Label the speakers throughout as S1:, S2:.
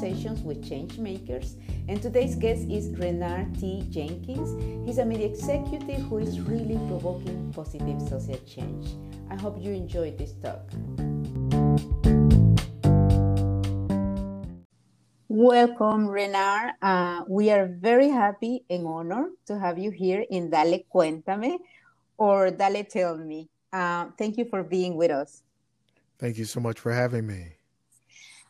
S1: conversations with change makers. And today's guest is Renard T. Jenkins. He's a media executive who is really provoking positive social change. I hope you enjoyed this talk. Welcome, Renard. Uh, we are very happy and honored to have you here in Dale Cuéntame or Dale Tell Me. Uh, thank you for being with us.
S2: Thank you so much for having me.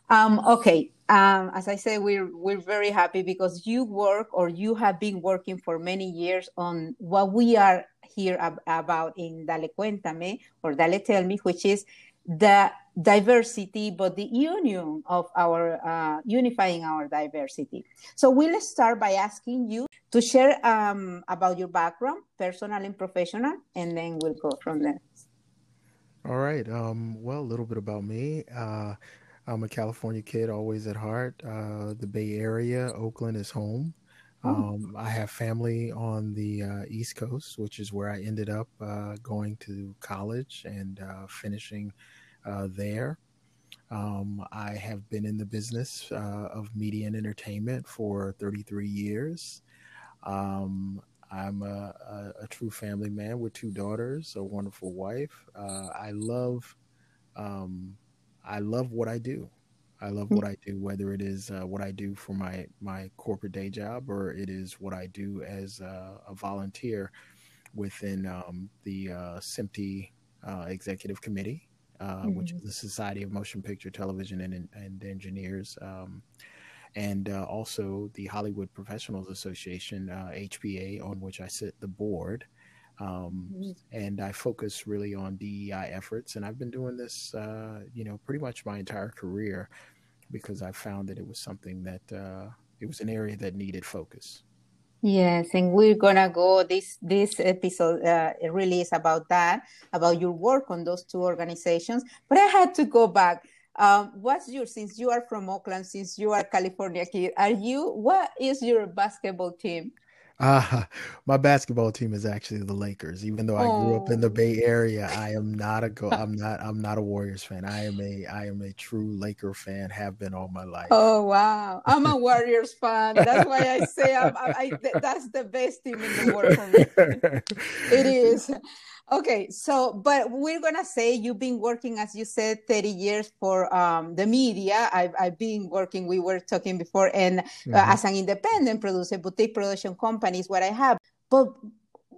S1: Um, okay, um, as I said, we're we're very happy because you work or you have been working for many years on what we are here ab- about in Dale Cuéntame or Dale Tell Me, which is the diversity, but the union of our uh, unifying our diversity. So we'll start by asking you to share um, about your background, personal and professional, and then we'll go from there.
S2: All right. Um, well, a little bit about me. Uh, I'm a California kid, always at heart. Uh, the Bay Area, Oakland is home. Oh. Um, I have family on the uh, East Coast, which is where I ended up uh, going to college and uh, finishing uh, there. Um, I have been in the business uh, of media and entertainment for 33 years. Um, I'm a, a, a, true family man with two daughters, a wonderful wife. Uh, I love, um, I love what I do. I love mm. what I do, whether it is uh, what I do for my my corporate day job or it is what I do as a, a volunteer within um, the uh, SMPTE uh, Executive Committee uh, mm-hmm. which is the Society of Motion Picture Television and, and Engineers, um, and uh, also the Hollywood Professionals Association, uh, HPA, on which I sit the board. Um, mm-hmm. And I focus really on DEI efforts, and I've been doing this, uh, you know, pretty much my entire career because I found that it was something that uh, it was an area that needed focus.
S1: Yes, and we're gonna go. This this episode uh, really is about that, about your work on those two organizations. But I had to go back. Um, what's your since you are from Oakland, since you are California kid, are you? What is your basketball team?
S2: Uh, my basketball team is actually the Lakers. Even though I grew up in the oh. Bay Area, I am not a go. I'm not. I'm not a Warriors fan. I am a. I am a true Laker fan. Have been all my life.
S1: Oh wow! I'm a Warriors fan. That's why I say I'm, I, I, that's the best team in the world for me. it is. Okay, so but we're gonna say you've been working, as you said, 30 years for um, the media. I've, I've been working. We were talking before, and uh, mm-hmm. uh, as an independent producer, boutique production company is what I have. But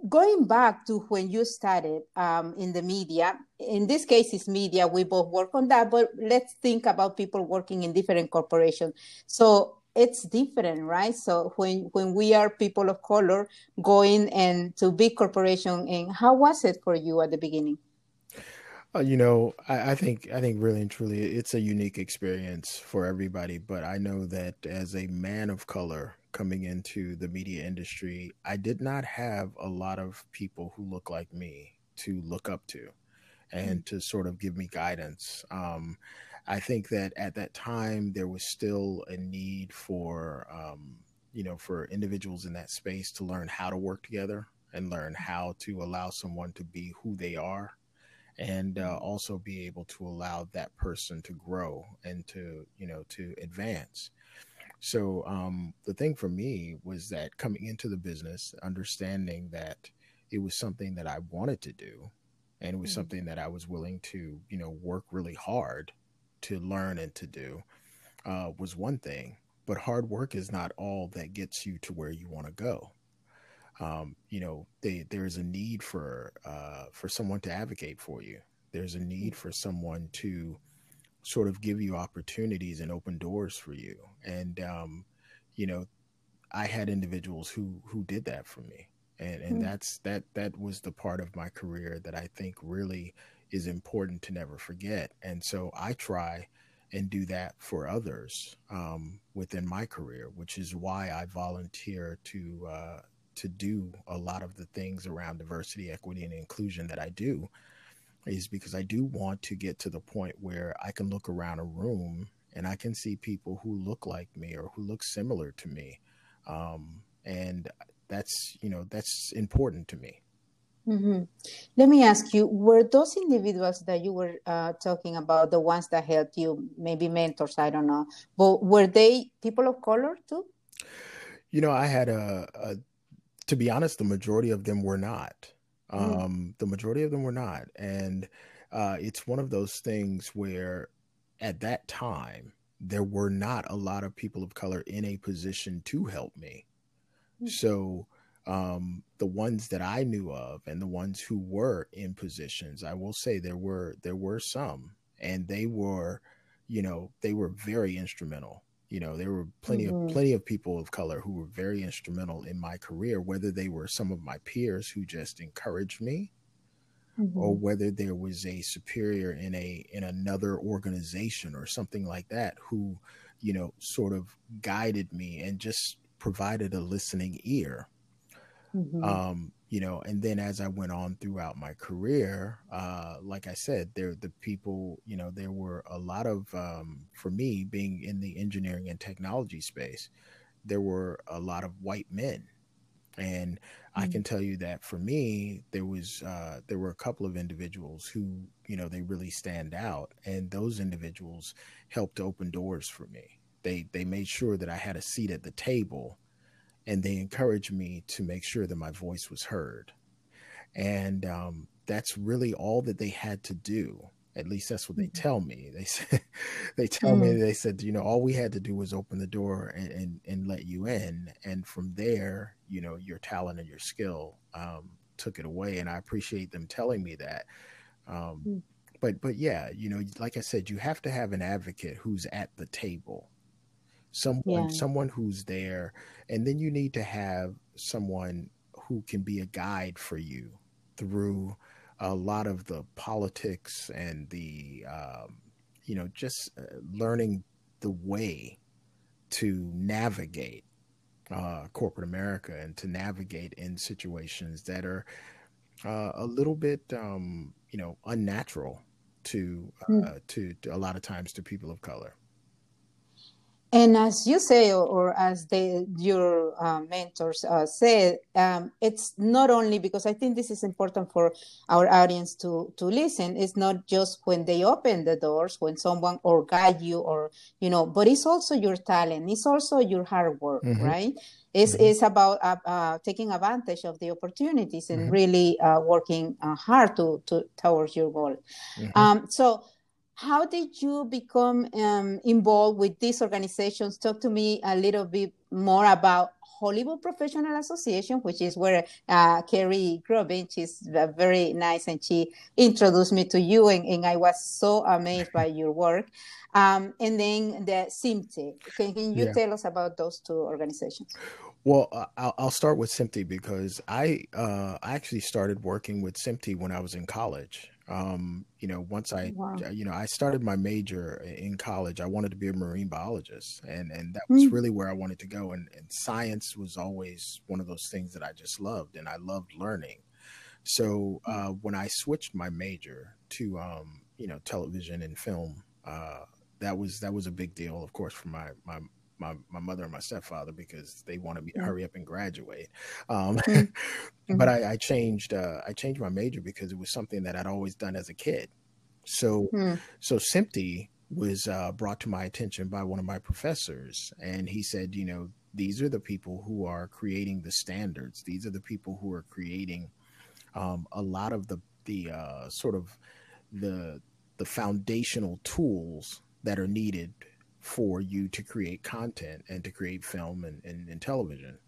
S1: going back to when you started um, in the media, in this case, it's media. We both work on that, but let's think about people working in different corporations. So it's different right? So when when we are people of color going and to big corporation and how was it for you at the beginning?
S2: Uh, you know I, I, think i think really and truly it's a unique experience for everybody but i know that as a man of color coming into the media industry i did not have a lot of people who look like me to look up to and mm-hmm. to sort of give me guidance. Um, I think that at that time there was still a need for um, you know for individuals in that space to learn how to work together and learn how to allow someone to be who they are and uh, also be able to allow that person to grow and to you know to advance so um, the thing for me was that coming into the business understanding that it was something that i wanted to do and it was mm-hmm. something that i was willing to you know work really hard to learn and to do uh, was one thing, but hard work is not all that gets you to where you want to go. Um, you know, they, there's a need for uh, for someone to advocate for you. There's a need for someone to sort of give you opportunities and open doors for you. And um, you know, I had individuals who who did that for me, and and mm-hmm. that's that that was the part of my career that I think really is important to never forget. And so I try and do that for others um, within my career, which is why I volunteer to uh, to do a lot of the things around diversity, equity, and inclusion that I do. Is because I do want to get to the point where I can look around a room and I can see people who look like me or who look similar to me, um, and that's you know that's important to me.
S1: Mm-hmm. Let me ask you: Were those individuals that you were uh, talking about the ones that helped you, maybe mentors? I don't know, but were they people of color too?
S2: You know, I had a, a to be honest, the majority of them were not. Mm. Um, the majority of them were not, and uh, it's one of those things where, at that time, there were not a lot of people of color in a position to help me. Mm. So um, the ones that I knew of and the ones who were in positions, I will say there were there were some, and they were, you know, they were very instrumental. You know, there were plenty mm-hmm. of plenty of people of color who were very instrumental in my career, whether they were some of my peers who just encouraged me, mm-hmm. or whether there was a superior in a in another organization or something like that who, you know, sort of guided me and just provided a listening ear Mm-hmm. Um, you know, and then as I went on throughout my career, uh, like I said, there the people, you know, there were a lot of um, for me being in the engineering and technology space, there were a lot of white men, and mm-hmm. I can tell you that for me, there was uh, there were a couple of individuals who, you know, they really stand out, and those individuals helped open doors for me. They they made sure that I had a seat at the table and they encouraged me to make sure that my voice was heard. And um, that's really all that they had to do. At least that's what they mm-hmm. tell me. They said, they tell mm. me, they said, you know, all we had to do was open the door and, and, and let you in. And from there, you know, your talent and your skill um, took it away. And I appreciate them telling me that. Um, mm. But, but yeah, you know, like I said, you have to have an advocate who's at the table someone yeah. someone who's there and then you need to have someone who can be a guide for you through a lot of the politics and the um, you know just uh, learning the way to navigate uh, corporate America and to navigate in situations that are uh, a little bit um, you know unnatural to, mm. to to a lot of times to people of color.
S1: And as you say, or, or as they, your uh, mentors uh, said, um, it's not only because I think this is important for our audience to to listen. It's not just when they open the doors, when someone or guide you, or you know, but it's also your talent. It's also your hard work, mm-hmm. right? It's, mm-hmm. it's about uh, uh taking advantage of the opportunities and mm-hmm. really uh, working uh, hard to, to towards your goal. Mm-hmm. Um, so how did you become um, involved with these organizations? Talk to me a little bit more about Hollywood Professional Association, which is where uh, Kari Grubin, she's very nice, and she introduced me to you, and, and I was so amazed by your work. Um, and then the SMPTE. Can, can you yeah. tell us about those two organizations?
S2: Well, I'll, I'll, start with SMPTE because I uh, I actually started working with SMPTE when I was in college. Um, you know, once I, wow. you know, I started my major in college, I wanted to be a marine biologist, and and that was mm. really where I wanted to go. And, and science was always one of those things that I just loved, and I loved learning. So uh, when I switched my major to, um, you know, television and film, uh, that was that was a big deal, of course, for my my my, my mother and my stepfather because they wanted me to mm. hurry up and graduate. Um, mm-hmm. but I, I changed uh, I changed my major because it was something that I'd always done as a kid. So mm. so SMPTE was uh, brought to my attention by one of my professors, and he said, you know, these are the people who are creating the standards. These are the people who are creating um, a lot of the the uh, sort of the the foundational tools that are needed for you to create content and to create film and, and, and television.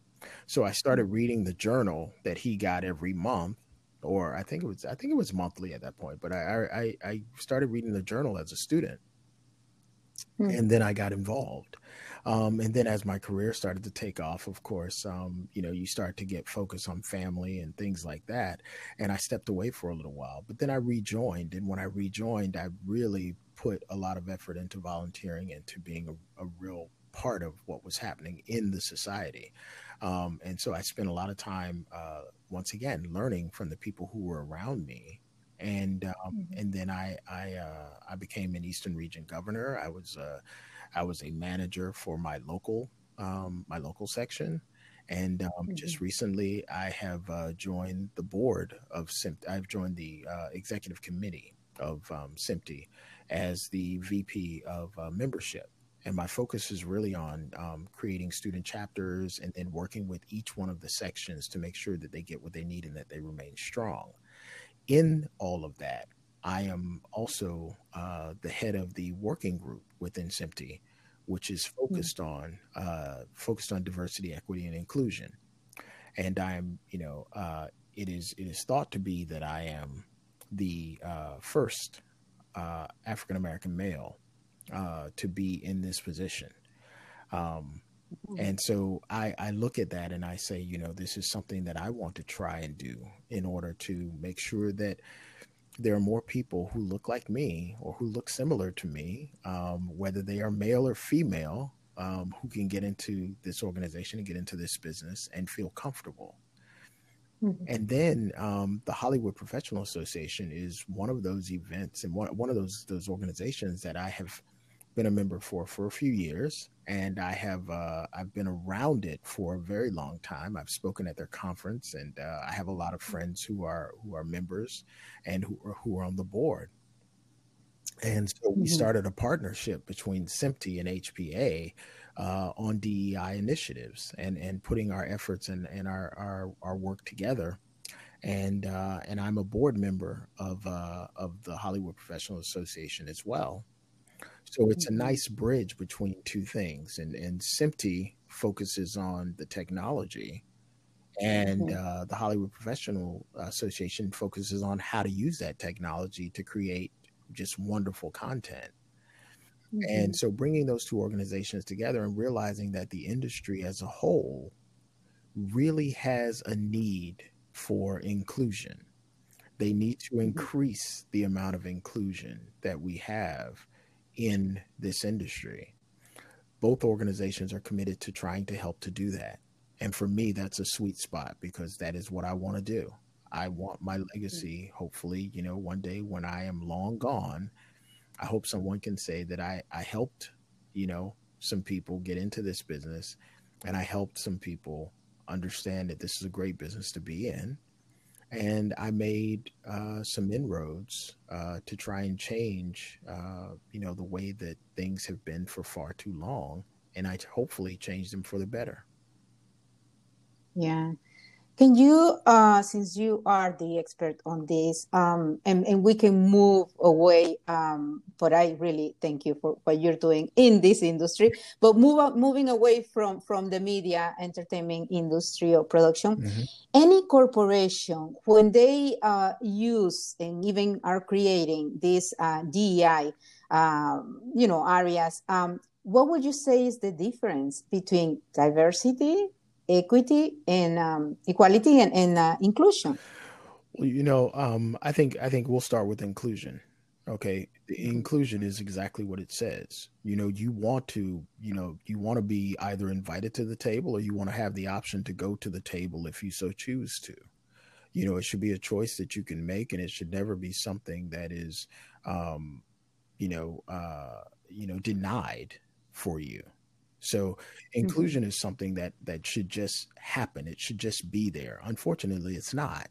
S2: So I started reading the journal that he got every month, or I think it was I think it was monthly at that point. But I I, I started reading the journal as a student, hmm. and then I got involved. Um, and then as my career started to take off, of course, um, you know, you start to get focused on family and things like that. And I stepped away for a little while, but then I rejoined. And when I rejoined, I really put a lot of effort into volunteering and to being a, a real part of what was happening in the society. Um, and so I spent a lot of time, uh, once again, learning from the people who were around me. And um, mm-hmm. and then I I uh, I became an Eastern Region governor. I was uh, I was a manager for my local um, my local section, And um, mm-hmm. just recently, I have uh, joined the board of SMPTE. I've joined the uh, executive committee of um, as the VP of uh, membership. And my focus is really on um, creating student chapters and then working with each one of the sections to make sure that they get what they need and that they remain strong. In all of that, I am also uh, the head of the working group within SMPTE, which is hmm. focused mm-hmm. on uh, focused on diversity, equity, and inclusion. And I'm, you know, uh, it is it is thought to be that I am the uh, first uh, African American male uh, to be in this position. Um, mm-hmm. and so I, I look at that and I say, you know, this is something that I want to try and do in order to make sure that there are more people who look like me or who look similar to me, um, whether they are male or female, um, who can get into this organization and get into this business and feel comfortable. Mm-hmm. And then um, the Hollywood Professional Association is one of those events and one, one of those those organizations that I have been a member for for a few years, and I have uh, I've been around it for a very long time. I've spoken at their conference, and uh, I have a lot of friends who are who are members and who are, who are on the board. And so we mm-hmm. started a partnership between SMPTE and HPA uh, on DEI initiatives and and putting our efforts and, and our, our our work together. And uh, and I'm a board member of uh, of the Hollywood Professional Association as well. So it's a mm-hmm. nice bridge between two things. And and SMPTE focuses on the technology, and mm-hmm. uh, the Hollywood Professional Association focuses on how to use that technology to create just wonderful content. Mm-hmm. And so bringing those two organizations together and realizing that the industry as a whole really has a need for inclusion. They need to mm-hmm. increase the amount of inclusion that we have in this industry. Both organizations are committed to trying to help to do that. And for me, that's a sweet spot because that is what I want to do. I want my legacy, hopefully, you know, one day when I am long gone, I hope someone can say that I, I helped, you know, some people get into this business and I helped some people understand that this is a great business to be in. And I made uh, some inroads uh, to try and change, uh, you know, the way that things have been for far too long, and I hopefully change them for the better.
S1: Yeah, can you, uh, since you are the expert on this, um, and, and we can move away, um, but I really thank you for what you're doing in this industry, but move up, moving away from, from the media entertainment industry or production, mm-hmm. any corporation, when they uh, use and even are creating these uh, DEI, um, you know, areas, um, what would you say is the difference between diversity equity and um, equality and, and uh, inclusion?
S2: You know, um, I think I think we'll start with inclusion. Okay, inclusion is exactly what it says. You know, you want to, you know, you want to be either invited to the table or you want to have the option to go to the table if you so choose to. You know, it should be a choice that you can make, and it should never be something that is, um, you know, uh, you know, denied for you. So mm-hmm. inclusion mm-hmm. is something that that should just happen. It should just be there. Unfortunately, it's not.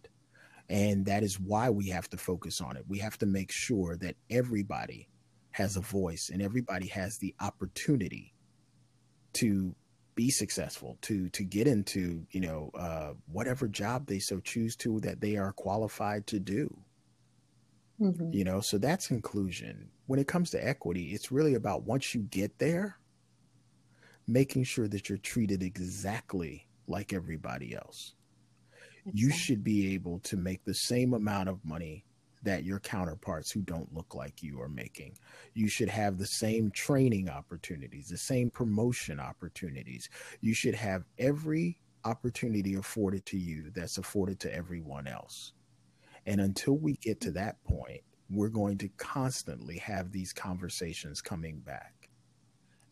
S2: And that is why we have to focus on it. We have to make sure that everybody has a voice and everybody has the opportunity to be successful to to get into you know uh, whatever job they so choose to that they are qualified to do mm-hmm. you know so that's inclusion when it comes to equity it's really about once you get there making sure that you're treated exactly like everybody else. You should be able to make the same amount of money that your counterparts who don't look like you are making. You should have the same training opportunities, the same promotion opportunities. You should have every opportunity afforded to you that's afforded to everyone else. And until we get to that point, we're going to constantly have these conversations coming back.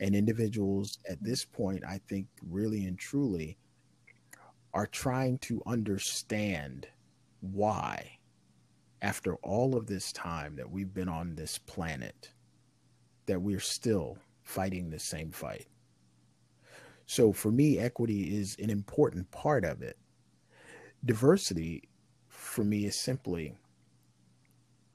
S2: And individuals at this point, I think, really and truly are trying to understand why, after all of this time that we've been on this planet, that we're still fighting the same fight. So for me, equity is an important part of it. Diversity for me is simply,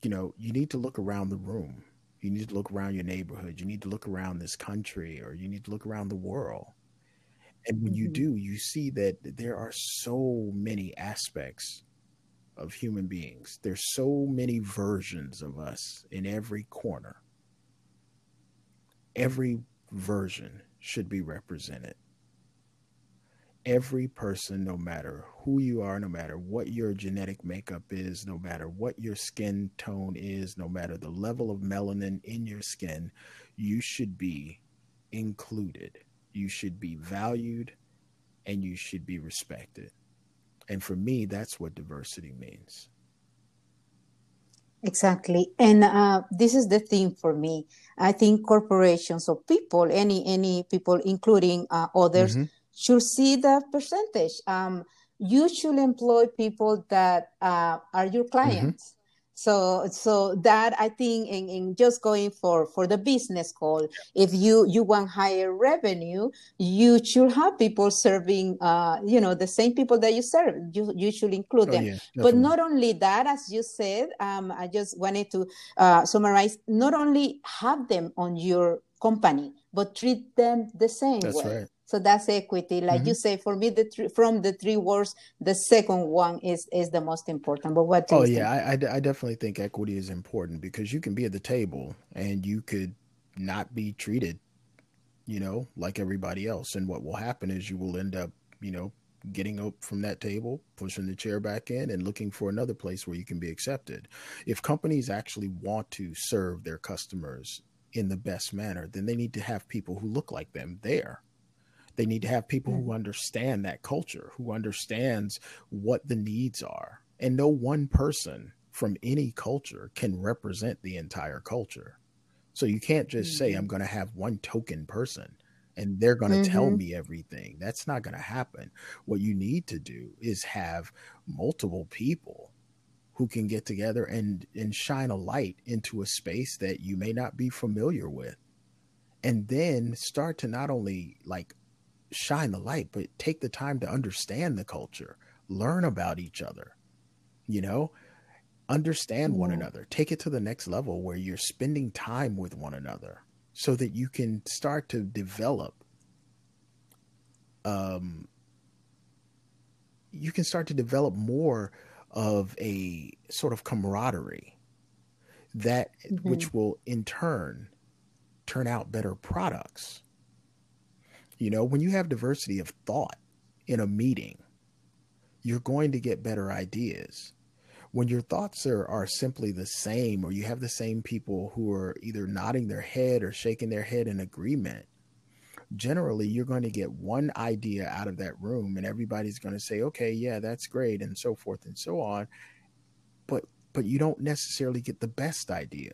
S2: you know, you need to look around the room. You need to look around your neighborhood. You need to look around this country or you need to look around the world. And when mm-hmm. you do, you see that there are so many aspects of human beings. There's so many versions of us in every corner. Every version should be represented. Every person, no matter who you are, no matter what your genetic makeup is, no matter what your skin tone is, no matter the level of melanin in your skin, you should be included. You should be valued and you should be respected. And for me, that's what diversity means.
S1: Exactly, and uh, this is the thing for me. I think corporations or people, any any people, including uh, others, mm-hmm. Should see the percentage. Um, you should employ people that uh, are your clients. Mm-hmm. So so that i think in, in just going for for the business call if you you want higher revenue you should have people serving uh you know the same people that you serve. You, you should include oh, them. yeah, but not only that as you said um i just wanted to uh, summarize not only have them on your company but treat them the same
S2: that's
S1: way.
S2: right
S1: so that's equity like mm-hmm. you say for me the three, from the three words the second one is is the most important but what
S2: oh yeah I, I, I definitely think equity is important because you can be at the table and you could not be treated you know like everybody else and what will happen is you will end up you know getting up from that table, pushing the chair back in, and looking for another place where you can be accepted. If companies actually want to serve their customers in the best manner, then they need to have people who look like them there. They need to have people who mm. understand that culture, who understands what the needs are. And no one person from any culture can represent the entire culture. So you can't just mm-hmm. say, I'm going to have one token person and they're going to mm-hmm. tell me everything. That's not going to happen. What you need to do is have multiple people who can get together and and shine a light into a space that you may not be familiar with. And then start to not only like shine the light, but take the time to understand the culture, learn about each other, you know, understand one another, take it to the next level where you're spending time with one another so that you can start to develop um you can start to develop more of a sort of camaraderie that mm-hmm. which will in turn turn out better products you know, when you have diversity of thought in a meeting, you're going to get better ideas. When your thoughts are, are simply the same, or you have the same people who are either nodding their head or shaking their head in agreement, generally you're going to get one idea out of that room and everybody's going to say okay yeah that's great and so forth and so on but but you don't necessarily get the best idea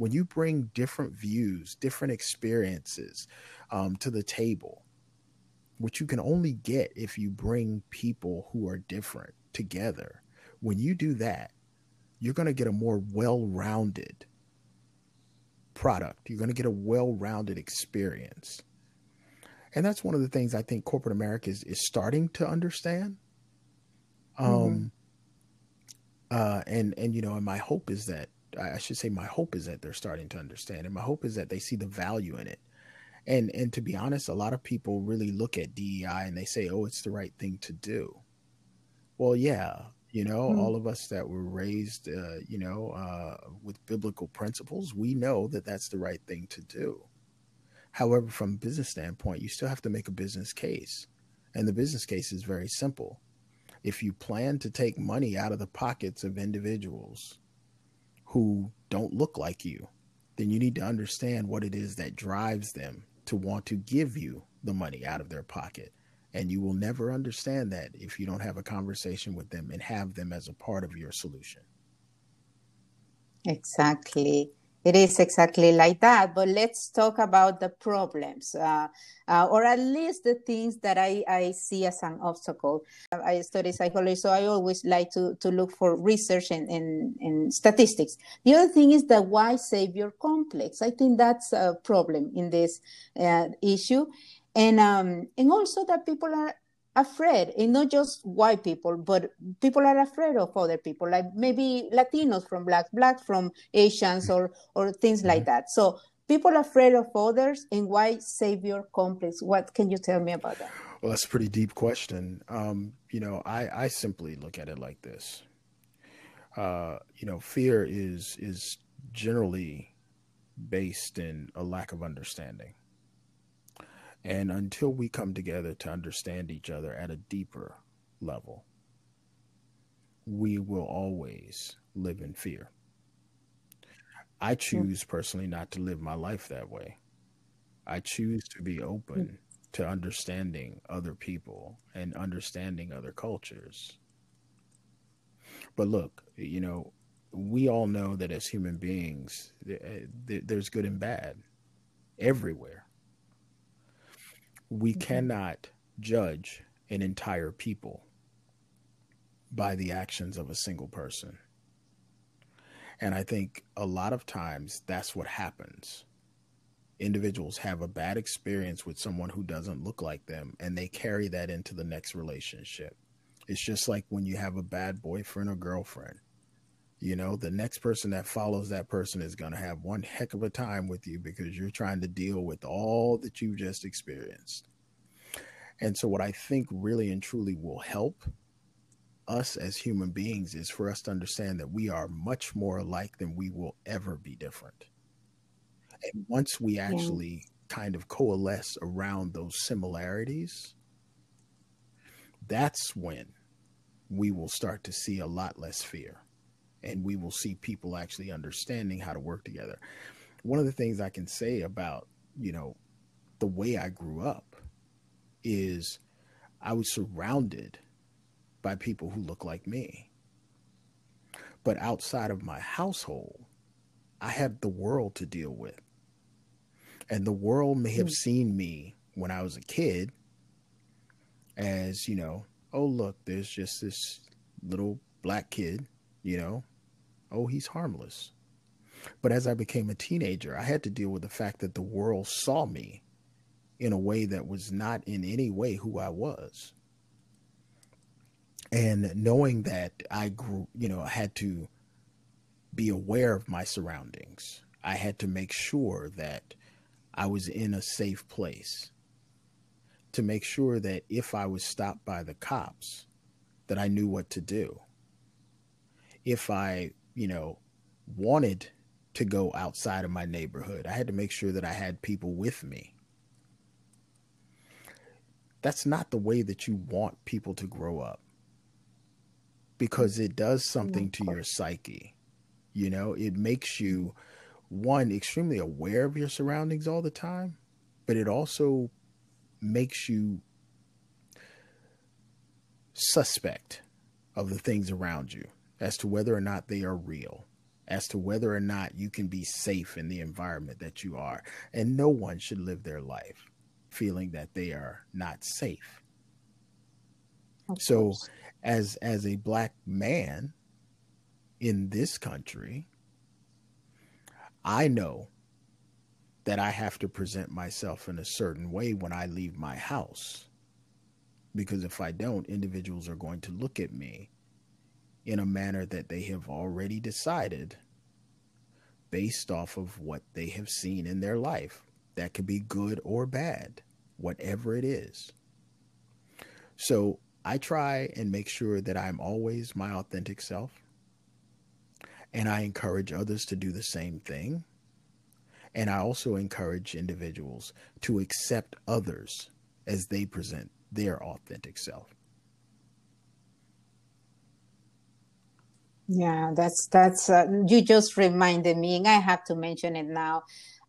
S2: when you bring different views different experiences um, to the table, which you can only get if you bring people who are different together. When you do that, you're going to get a more well rounded product. You're going to get a well rounded experience. And that's one of the things I think corporate America is, is starting to understand. Mm-hmm. Um, uh, and, and, you know, and my hope is that, I should say, my hope is that they're starting to understand. And my hope is that they see the value in it and and to be honest a lot of people really look at DEI and they say oh it's the right thing to do well yeah you know mm-hmm. all of us that were raised uh, you know uh, with biblical principles we know that that's the right thing to do however from a business standpoint you still have to make a business case and the business case is very simple if you plan to take money out of the pockets of individuals who don't look like you then you need to understand what it is that drives them to want to give you the money out of their pocket. And you will never understand that if you don't have a conversation with them and have them as a part of your solution.
S1: Exactly. It is exactly like that. But let's talk about the problems, uh, uh, or at least the things that I, I see as an obstacle. I study psychology, so I always like to, to look for research and, and, statistics. The other thing is the white savior complex. I think that's a problem in this uh, issue. and um and also that people are afraid and not just white people but people are afraid of other people like maybe latinos from black black from asians or or things mm-hmm. like that. So people are afraid of others and why savior complex what can you tell me about that?
S2: Well that's a pretty deep question. Um, you know i i simply look at it like this. Uh, you know fear is is generally based in a lack of understanding and until we come together to understand each other at a deeper level, we will always live in fear. I choose personally not to live my life that way. I choose to be open hmm. to understanding other people and understanding other cultures. But look, you know, we all know that as human beings, there's good and bad everywhere we mm-hmm. cannot judge an entire people by the actions of a single person. And I think a lot of times that's what happens. Individuals have a bad experience with someone who doesn't look like them and they carry that into the next relationship. It's just like when you have a bad boyfriend or girlfriend. You know, the next person that follows that person is going to have one heck of a time with you because you're trying to deal with all that you've just experienced. And so, what I think really and truly will help us as human beings is for us to understand that we are much more alike than we will ever be different. And once we actually yeah. kind of coalesce around those similarities, that's when we will start to see a lot less fear and we will see people actually understanding how to work together. One of the things I can say about, you know, the way I grew up is I was surrounded by people who look like me. But outside of my household, I had the world to deal with. And the world may have hmm. seen me when I was a kid as, you know, oh, look, there's just this little black kid, you know, oh, he's harmless. But as I became a teenager, I had to deal with the fact that the world saw me in a way that was not in any way who I was. And knowing that I grew, you know, I had to be aware of my surroundings. I had to make sure that I was in a safe place. To make sure that if I was stopped by the cops, that I knew what to do. If I you know, wanted to go outside of my neighborhood. I had to make sure that I had people with me. That's not the way that you want people to grow up because it does something to your psyche. You know, it makes you, one, extremely aware of your surroundings all the time, but it also makes you suspect of the things around you as to whether or not they are real, as to whether or not you can be safe in the environment that you are. And no one should live their life feeling that they are not safe. so as as a black man in this country, I know that I have to present myself in a certain way when I leave my house. Because if I don't, individuals are going to look at me in a manner that they have already decided based off of what they have seen in their life. That could be good or bad, whatever it is. So I try and make sure that I'm always my authentic self. And I encourage others to do the same thing. And I also encourage individuals to accept others as they present their authentic self.
S1: Yeah, that's that's uh, you just reminded me, and I have to mention it now.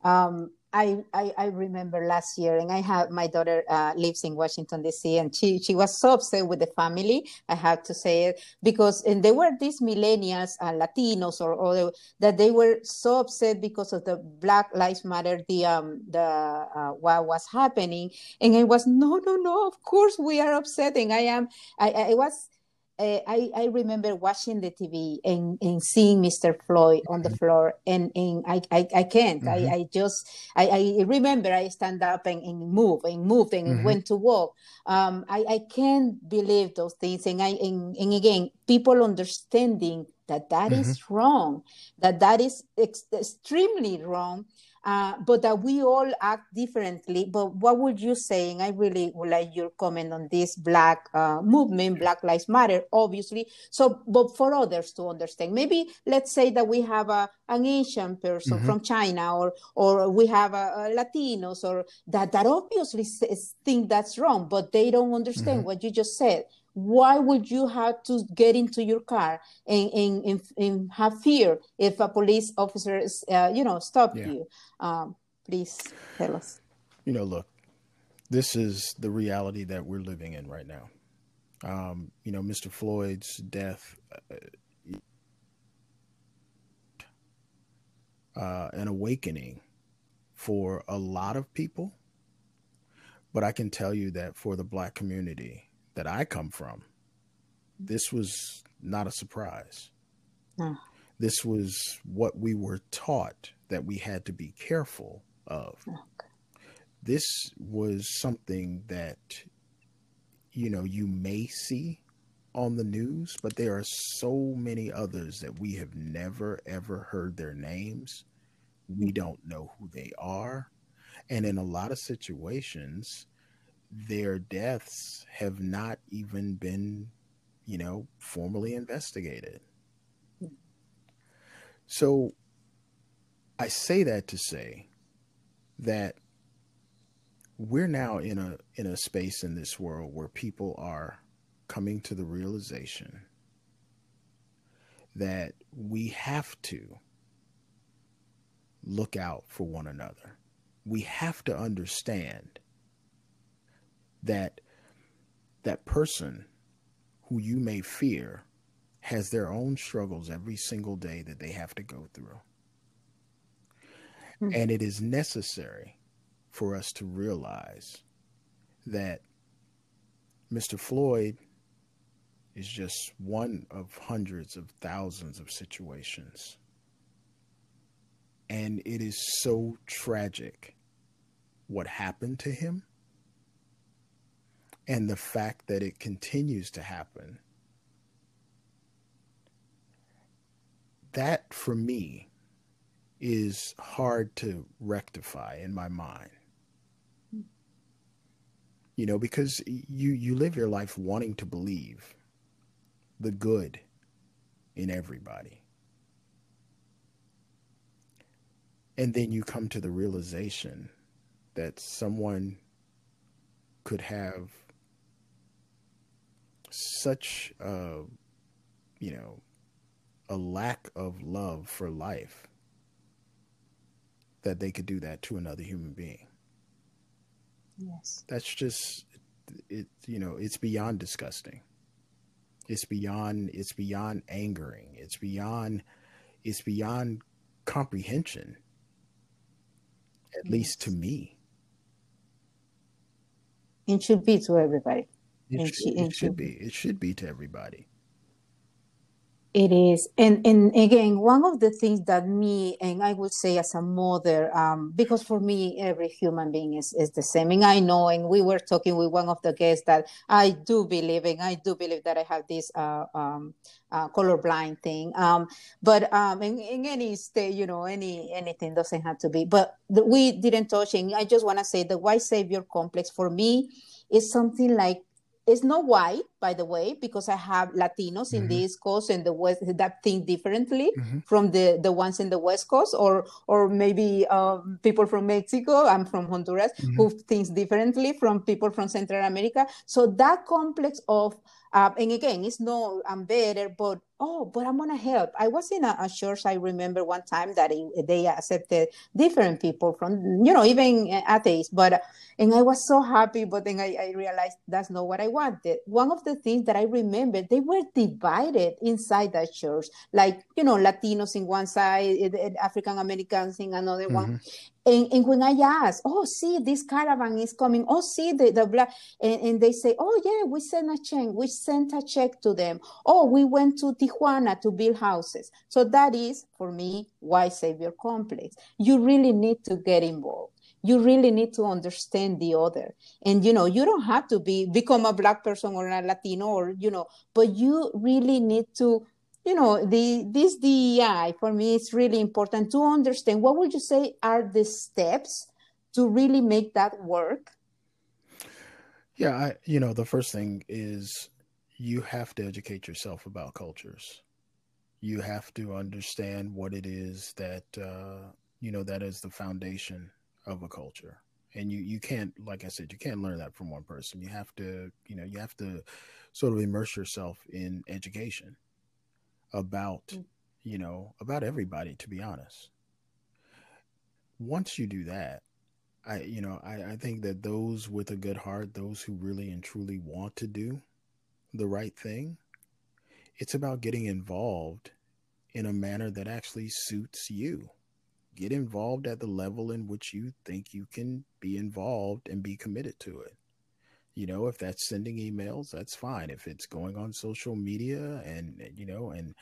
S1: Um, I, I, I remember last year, and I have my daughter uh, lives in Washington D.C. and she she was so upset with the family. I have to say it because and there were these millennials, uh, Latinos, or other that they were so upset because of the Black Lives Matter, the um the uh, what was happening, and it was no no no. Of course we are upsetting. I am I I was I, I remember watching the TV and, and seeing Mr. Floyd on the mm-hmm. floor, and, and I, I, I can't. Mm-hmm. I, I just, I, I remember I stand up and, and move and moved and mm-hmm. went to walk. Um, I, I can't believe those things. And, I, and, and again, people understanding that that is mm-hmm. wrong, that that is ex- extremely wrong uh, but that we all act differently. But what would you say? And I really would like your comment on this Black uh, movement, Black Lives Matter, obviously. So, but for others to understand, maybe let's say that we have a, an Asian person mm-hmm. from China, or or we have a, a Latinos, or that that obviously think that's wrong, but they don't understand mm-hmm. what you just said why would you have to get into your car and, and, and, and have fear if a police officer is, uh, you know stop yeah. you? Um, please tell us.
S2: You know look this is the reality that we're living in right now. Um, you know mr floyd's death uh, uh, an awakening for a lot of people but i can tell you that for the black community that I come from, this was not a surprise. This was what we were taught that we had to be careful of. Okay. This was something that, you know, you may see on the news, but there are so many others that we have never, ever heard their names. We mm. don't know who they are. And in a lot of situations, their deaths have not even been, you know, formally investigated. So I say that to say that we're now in a in a space in this world where people are coming to the realization that we have to look out for one another. We have to understand that that person who you may fear has their own struggles every single day that they have to go through. Mm-hmm. And it is necessary for us to realize that Mr. Floyd is just one of hundreds of thousands of situations. And it is so tragic what happened to him and the fact that it continues to happen, that for me is hard to rectify in my mind. You know, because you, you live your life wanting to believe the good in everybody. And then you come to the realization that someone could have such a, you know, a lack of love for life that they could do that to another human being.
S1: Yes.
S2: That's just it you know, it's beyond disgusting. It's beyond it's beyond angering. It's beyond it's beyond comprehension. At yes. least to me.
S1: It should be to everybody.
S2: It, should, it should be. It should be to everybody.
S1: It is, and and again, one of the things that me and I would say as a mother, um, because for me every human being is is the same. And I know, and we were talking with one of the guests that I do believe, and I do believe that I have this uh, um, uh, colorblind thing. Um, but um, in, in any state, you know, any anything doesn't have to be. But the, we didn't touch, and I just want to say the white savior complex for me is something like it's not white, by the way, because I have Latinos mm-hmm. in the East Coast and the West that think differently mm-hmm. from the, the ones in the West Coast, or or maybe um, people from Mexico. I'm from Honduras mm-hmm. who thinks differently from people from Central America. So that complex of uh, and again, it's no I'm better, but oh, but I'm gonna help. I was in a, a church. I remember one time that it, they accepted different people from, you know, even atheists. But and I was so happy. But then I, I realized that's not what I wanted. One of the things that I remember, they were divided inside that church, like you know, Latinos in one side, African Americans in another mm-hmm. one. And, and when I ask, oh, see, this caravan is coming. Oh, see, the, the black, and, and they say, oh, yeah, we sent a check. We sent a check to them. Oh, we went to Tijuana to build houses. So that is, for me, why savior complex. You really need to get involved. You really need to understand the other. And, you know, you don't have to be, become a black person or a Latino or, you know, but you really need to you know the this DEI for me it's really important to understand what would you say are the steps to really make that work
S2: yeah I, you know the first thing is you have to educate yourself about cultures. You have to understand what it is that uh, you know that is the foundation of a culture. And you you can't like i said you can't learn that from one person. You have to you know you have to sort of immerse yourself in education about mm. you know about everybody to be honest. Once you do that i you know I, I think that those with a good heart those who really and truly want to do the right thing it's about getting involved in a manner that actually suits you. Get involved at the level in which you think you can be involved and be committed to it. You know if that's sending emails that's fine. If it's going on social media and you know and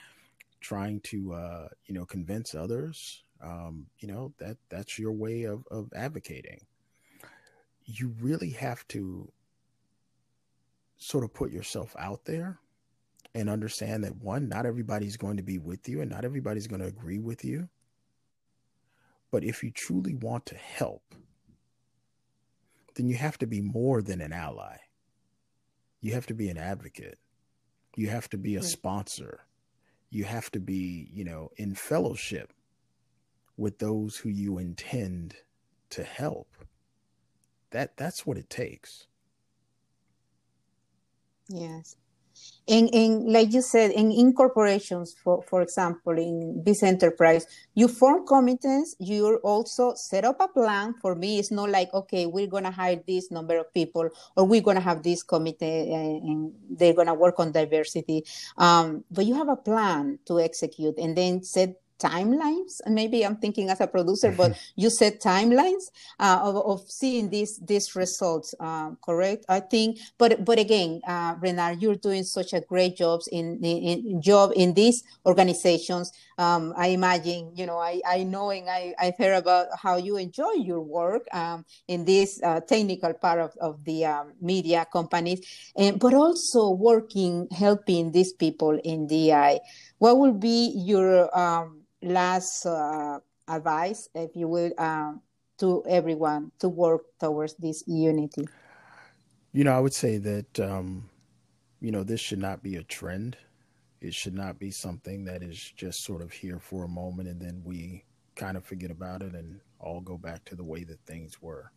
S2: trying to uh, you know convince others um, you know that that's your way of, of advocating. You really have to sort of put yourself out there and understand that one not everybody's going to be with you and not everybody's going to agree with you but if you truly want to help then you have to be more than an ally. You have to be an advocate. You have to be a sponsor. You have to be, you know, in fellowship with those who you intend to help. That that's what it takes.
S1: Yes. In, in like you said in, in corporations for, for example in this enterprise you form committees you also set up a plan. For me it's not like okay we're going to hire this number of people or we're going to have this committee and, and they're going to work on diversity. Um, but you have a plan to execute and then set timelines and maybe i'm thinking as a producer but you said timelines uh, of, of seeing these these results uh, correct i think? But but again uh, renard you're doing such a great jobs in, in, in job in these organizations. Um, i imagine you know i i knowing i i've heard about how you enjoy your work um, in this uh, technical part of, of the um, media companies and but also working helping these people in di what would be your um, last uh, advice, if you will, um, to everyone to work towards this unity?
S2: You know, I would say that, um, you know, this should not be a trend. It should not be something that is just sort of here for a moment and then we kind of forget about it and all go back to the way that things were.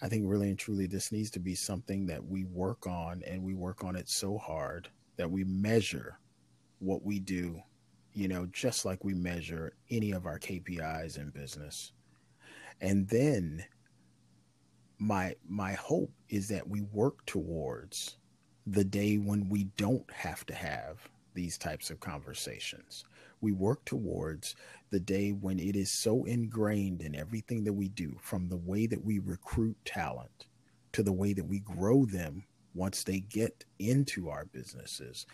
S2: I think really and truly this needs to be something that we work on and we work on it so hard that we measure what we do you know, just like we measure any of our KPIs in business. And then my my hope is that we work towards the day when we don't have to have these types of conversations. We work towards the day when it is so ingrained in everything that we do, from the way that we recruit talent to the way that we grow them once they get into our businesses,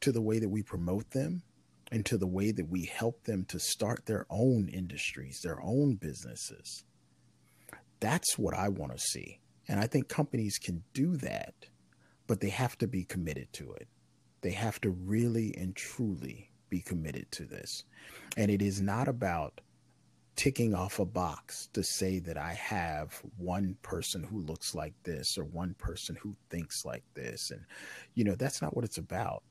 S2: to the way that we promote them into the way that we help them to start their own industries, their own businesses. That's what I want to see. And I think companies can do that, but they have to be committed to it. They have to really and truly be committed to this. And it is not about ticking off a box to say that I have one person who looks like this or one person who thinks like this. And, you know, that's not what it's about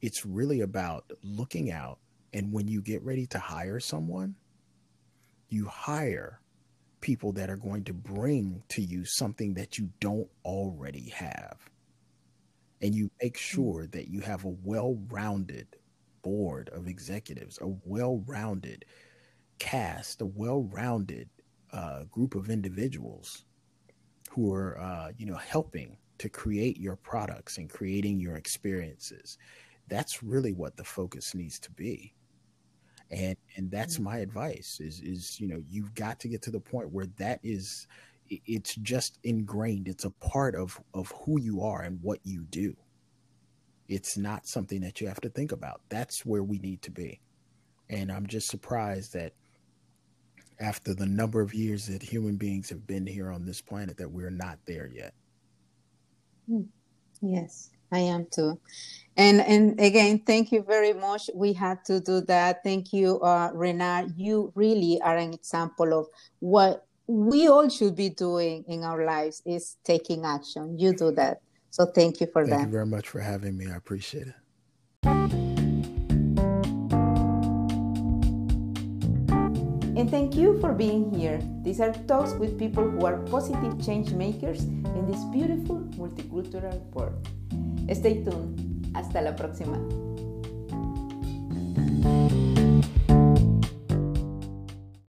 S2: it's really about looking out. And when you get ready to hire someone, you hire people that are going to bring to you something that you don't already have. And you make mm. sure that you have a well rounded board of executives, a well rounded cast, a well rounded uh, group of individuals who are, uh, you know, helping to create your products and creating your experiences. That's really what the focus needs to be. And and that's mm. my advice is is you know you've got to get to the point where that is it's just ingrained it's a part of of who you are and what you do it's not something that you have to think about that's where we need to be and i'm just surprised that after the number of years that human beings have been here on this planet that we're not there yet
S1: hmm. yes i am too and and again thank you very much we had to do that thank you uh, renard you really are an example of what we all should be doing in our lives is taking action. You do that. So thank you for
S2: thank
S1: that.
S2: Thank you very much for having me. I appreciate it.
S1: And thank you for being here. These are talks with people who are positive change makers in this beautiful multicultural world. Stay tuned. Hasta la próxima.